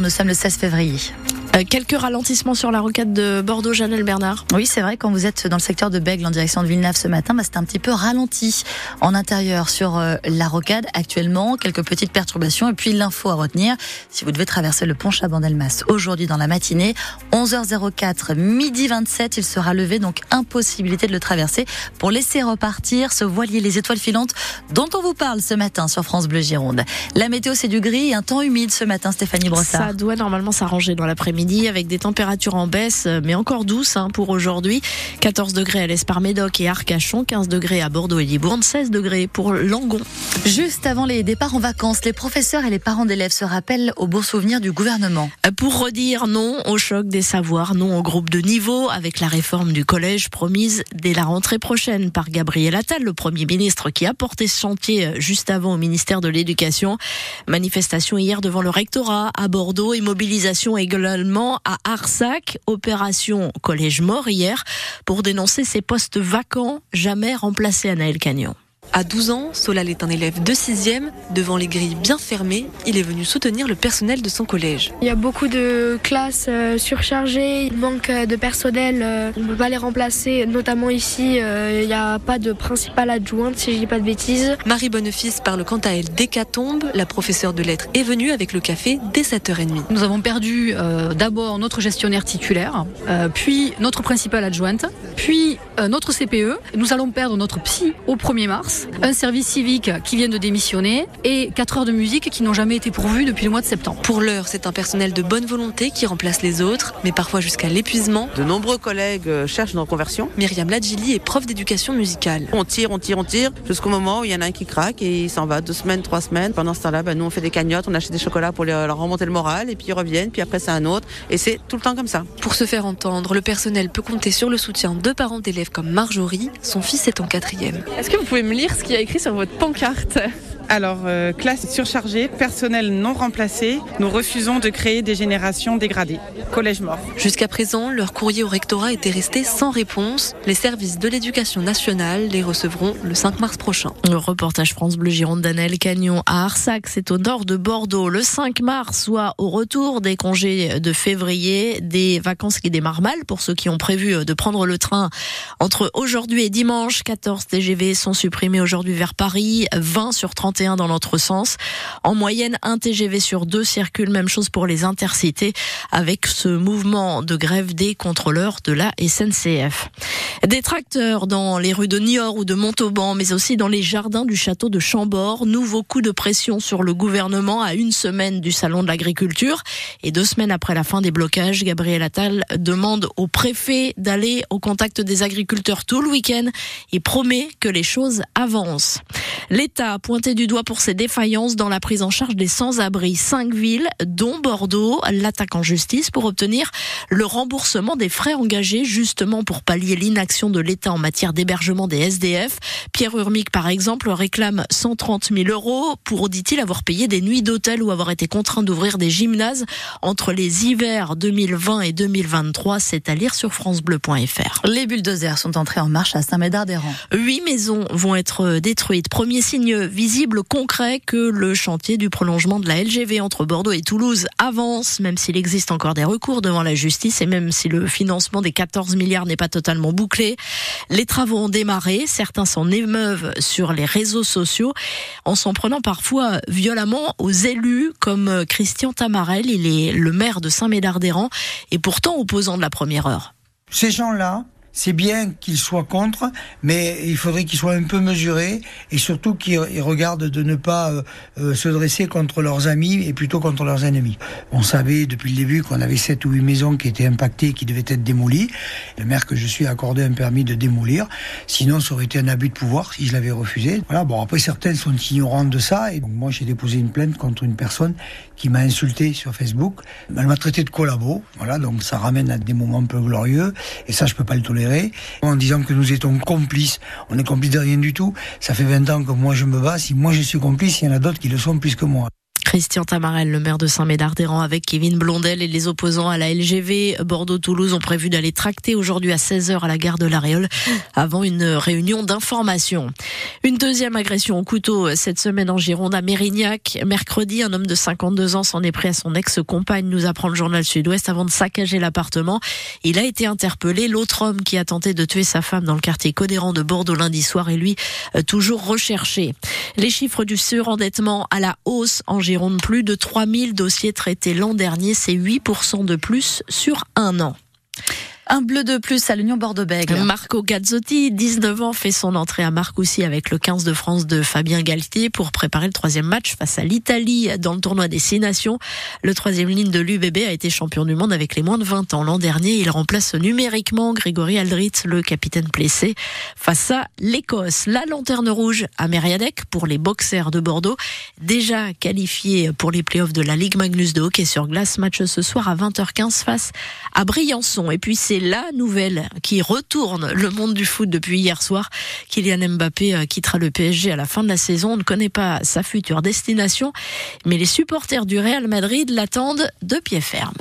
Nous sommes le 16 février. Euh, quelques ralentissements sur la rocade de Bordeaux, Janelle Bernard. Oui, c'est vrai, quand vous êtes dans le secteur de Bègle en direction de Villeneuve ce matin, bah, c'est un petit peu ralenti en intérieur sur euh, la rocade actuellement. Quelques petites perturbations et puis l'info à retenir. Si vous devez traverser le pont Chabandelmas aujourd'hui dans la matinée, 11h04, midi 27, il sera levé, donc impossibilité de le traverser pour laisser repartir ce voilier les étoiles filantes dont on vous parle ce matin sur France Bleu Gironde. La météo, c'est du gris et un temps humide ce matin, Stéphanie Brossard. Ça doit normalement s'arranger dans l'après-midi avec des températures en baisse, mais encore douces hein, pour aujourd'hui. 14 degrés à l'Esparmédoc et Arcachon, 15 degrés à Bordeaux et Libourne, 16 degrés pour Langon. Juste avant les départs en vacances, les professeurs et les parents d'élèves se rappellent aux beaux souvenirs du gouvernement. Pour redire non au choc des savoirs, non au groupe de niveau, avec la réforme du collège promise dès la rentrée prochaine par Gabriel Attal, le Premier ministre qui a porté ce chantier juste avant au ministère de l'Éducation. Manifestation hier devant le rectorat à Bordeaux et mobilisation également à Arsac, opération collège mort hier, pour dénoncer ces postes vacants jamais remplacés à Naël Cagnon. À 12 ans, Solal est un élève de 6e. Devant les grilles bien fermées, il est venu soutenir le personnel de son collège. Il y a beaucoup de classes euh, surchargées, il manque euh, de personnel, euh, on ne peut pas les remplacer. Notamment ici, il n'y a pas de principale adjointe, si je dis pas de bêtises. Marie Bonnefils parle quant à elle d'hécatombe. La professeure de lettres est venue avec le café dès 7h30. Nous avons perdu d'abord notre gestionnaire titulaire, puis notre principale adjointe, puis notre CPE. Nous allons perdre notre psy au 1er mars un service civique qui vient de démissionner et 4 heures de musique qui n'ont jamais été pourvues depuis le mois de septembre. Pour l'heure, c'est un personnel de bonne volonté qui remplace les autres, mais parfois jusqu'à l'épuisement. De nombreux collègues euh, cherchent une reconversion. Myriam Ladjili est prof d'éducation musicale. On tire, on tire, on tire, jusqu'au moment où il y en a un qui craque et il s'en va deux semaines, trois semaines. Pendant ce temps-là, ben, nous on fait des cagnottes, on achète des chocolats pour leur remonter le moral et puis ils reviennent, puis après c'est un autre. Et c'est tout le temps comme ça. Pour se faire entendre, le personnel peut compter sur le soutien de parents d'élèves comme Marjorie. Son fils est en quatrième. Est-ce que vous pouvez me lire ce qu'il y a écrit sur votre pancarte? Alors, euh, classe surchargée, personnel non remplacé, nous refusons de créer des générations dégradées. Collège mort. Jusqu'à présent, leur courrier au rectorat était resté sans réponse. Les services de l'éducation nationale les recevront le 5 mars prochain. Le reportage France Bleu Gironde d'Anel Cagnon à Arsac, c'est au nord de Bordeaux. Le 5 mars, soit au retour des congés de février, des vacances qui démarrent mal pour ceux qui ont prévu de prendre le train entre aujourd'hui et dimanche. 14 TGV sont supprimés aujourd'hui vers Paris, 20 sur 31 dans l'autre sens. En moyenne, un TGV sur deux circule. Même chose pour les intercités avec ce mouvement de grève des contrôleurs de la SNCF. Des tracteurs dans les rues de Niort ou de Montauban, mais aussi dans les jardins du château de Chambord. Nouveau coup de pression sur le gouvernement à une semaine du salon de l'agriculture et deux semaines après la fin des blocages. Gabriel Attal demande au préfet d'aller au contact des agriculteurs tout le week-end et promet que les choses avancent. L'État a pointé du doigt pour ses défaillances dans la prise en charge des sans-abri. Cinq villes, dont Bordeaux, l'attaque en justice pour obtenir le remboursement des frais engagés justement pour pallier l'inaction de l'État en matière d'hébergement des SDF. Pierre Urmic, par exemple, réclame 130 000 euros pour, dit-il, avoir payé des nuits d'hôtel ou avoir été contraint d'ouvrir des gymnases entre les hivers 2020 et 2023. C'est à lire sur francebleu.fr. Les bulldozers sont entrés en marche à Saint-Médard-des-Rangs. Huit maisons vont être détruites. Premier signe visible, concret, que le chantier du prolongement de la LGV entre Bordeaux et Toulouse avance, même s'il existe encore des recours devant la justice et même si le financement des 14 milliards n'est pas totalement bouclé. Les travaux ont démarré, certains s'en émeuvent sur les réseaux sociaux en s'en prenant parfois violemment aux élus comme Christian Tamarel, il est le maire de Saint-Médard-des-Rangs et pourtant opposant de la première heure. Ces gens-là, c'est bien qu'ils soient contre, mais il faudrait qu'ils soient un peu mesurés et surtout qu'ils regardent de ne pas euh, euh, se dresser contre leurs amis et plutôt contre leurs ennemis. On savait depuis le début qu'on avait sept ou huit maisons qui étaient impactées, qui devaient être démolies. Le maire que je suis a accordé un permis de démolir. Sinon, ça aurait été un abus de pouvoir si je l'avais refusé. Voilà. Bon, après, certains sont ignorants de ça et donc moi, j'ai déposé une plainte contre une personne qui m'a insulté sur Facebook. Elle m'a traité de collabo. Voilà, donc ça ramène à des moments un peu glorieux et ça, je peux pas le tolérer en disant que nous étions complices. On est complices de rien du tout. Ça fait 20 ans que moi je me bats. Si moi je suis complice, il y en a d'autres qui le sont plus que moi. Christian Tamarel, le maire de Saint-Médard-des-Rangs, avec Kevin Blondel et les opposants à la LGV Bordeaux-Toulouse ont prévu d'aller tracter aujourd'hui à 16h à la gare de l'Aréole avant une réunion d'information. Une deuxième agression au couteau cette semaine en Gironde à Mérignac. Mercredi, un homme de 52 ans s'en est pris à son ex-compagne, nous apprend le journal Sud-Ouest, avant de saccager l'appartement. Il a été interpellé. L'autre homme qui a tenté de tuer sa femme dans le quartier Codéran de Bordeaux lundi soir est lui euh, toujours recherché. Les chiffres du surendettement à la hausse en Gironde, plus de 3000 dossiers traités l'an dernier, c'est 8% de plus sur un an. Un bleu de plus à l'Union Bordeaux-Bègles. Marco Gazzotti, 19 ans, fait son entrée à Marcoussis avec le 15 de France de Fabien Galtier pour préparer le troisième match face à l'Italie dans le tournoi des Six Nations. Le troisième ligne de l'UBB a été champion du monde avec les moins de 20 ans. L'an dernier, il remplace numériquement Grégory Aldritz, le capitaine blessé, face à l'Écosse. La lanterne rouge à Mériadec pour les boxers de Bordeaux, déjà qualifiés pour les playoffs de la Ligue Magnus de hockey sur glace. Match ce soir à 20h15 face à Briançon. Et puis c'est la nouvelle qui retourne le monde du foot depuis hier soir. Kylian Mbappé euh, quittera le PSG à la fin de la saison. On ne connaît pas sa future destination, mais les supporters du Real Madrid l'attendent de pied ferme.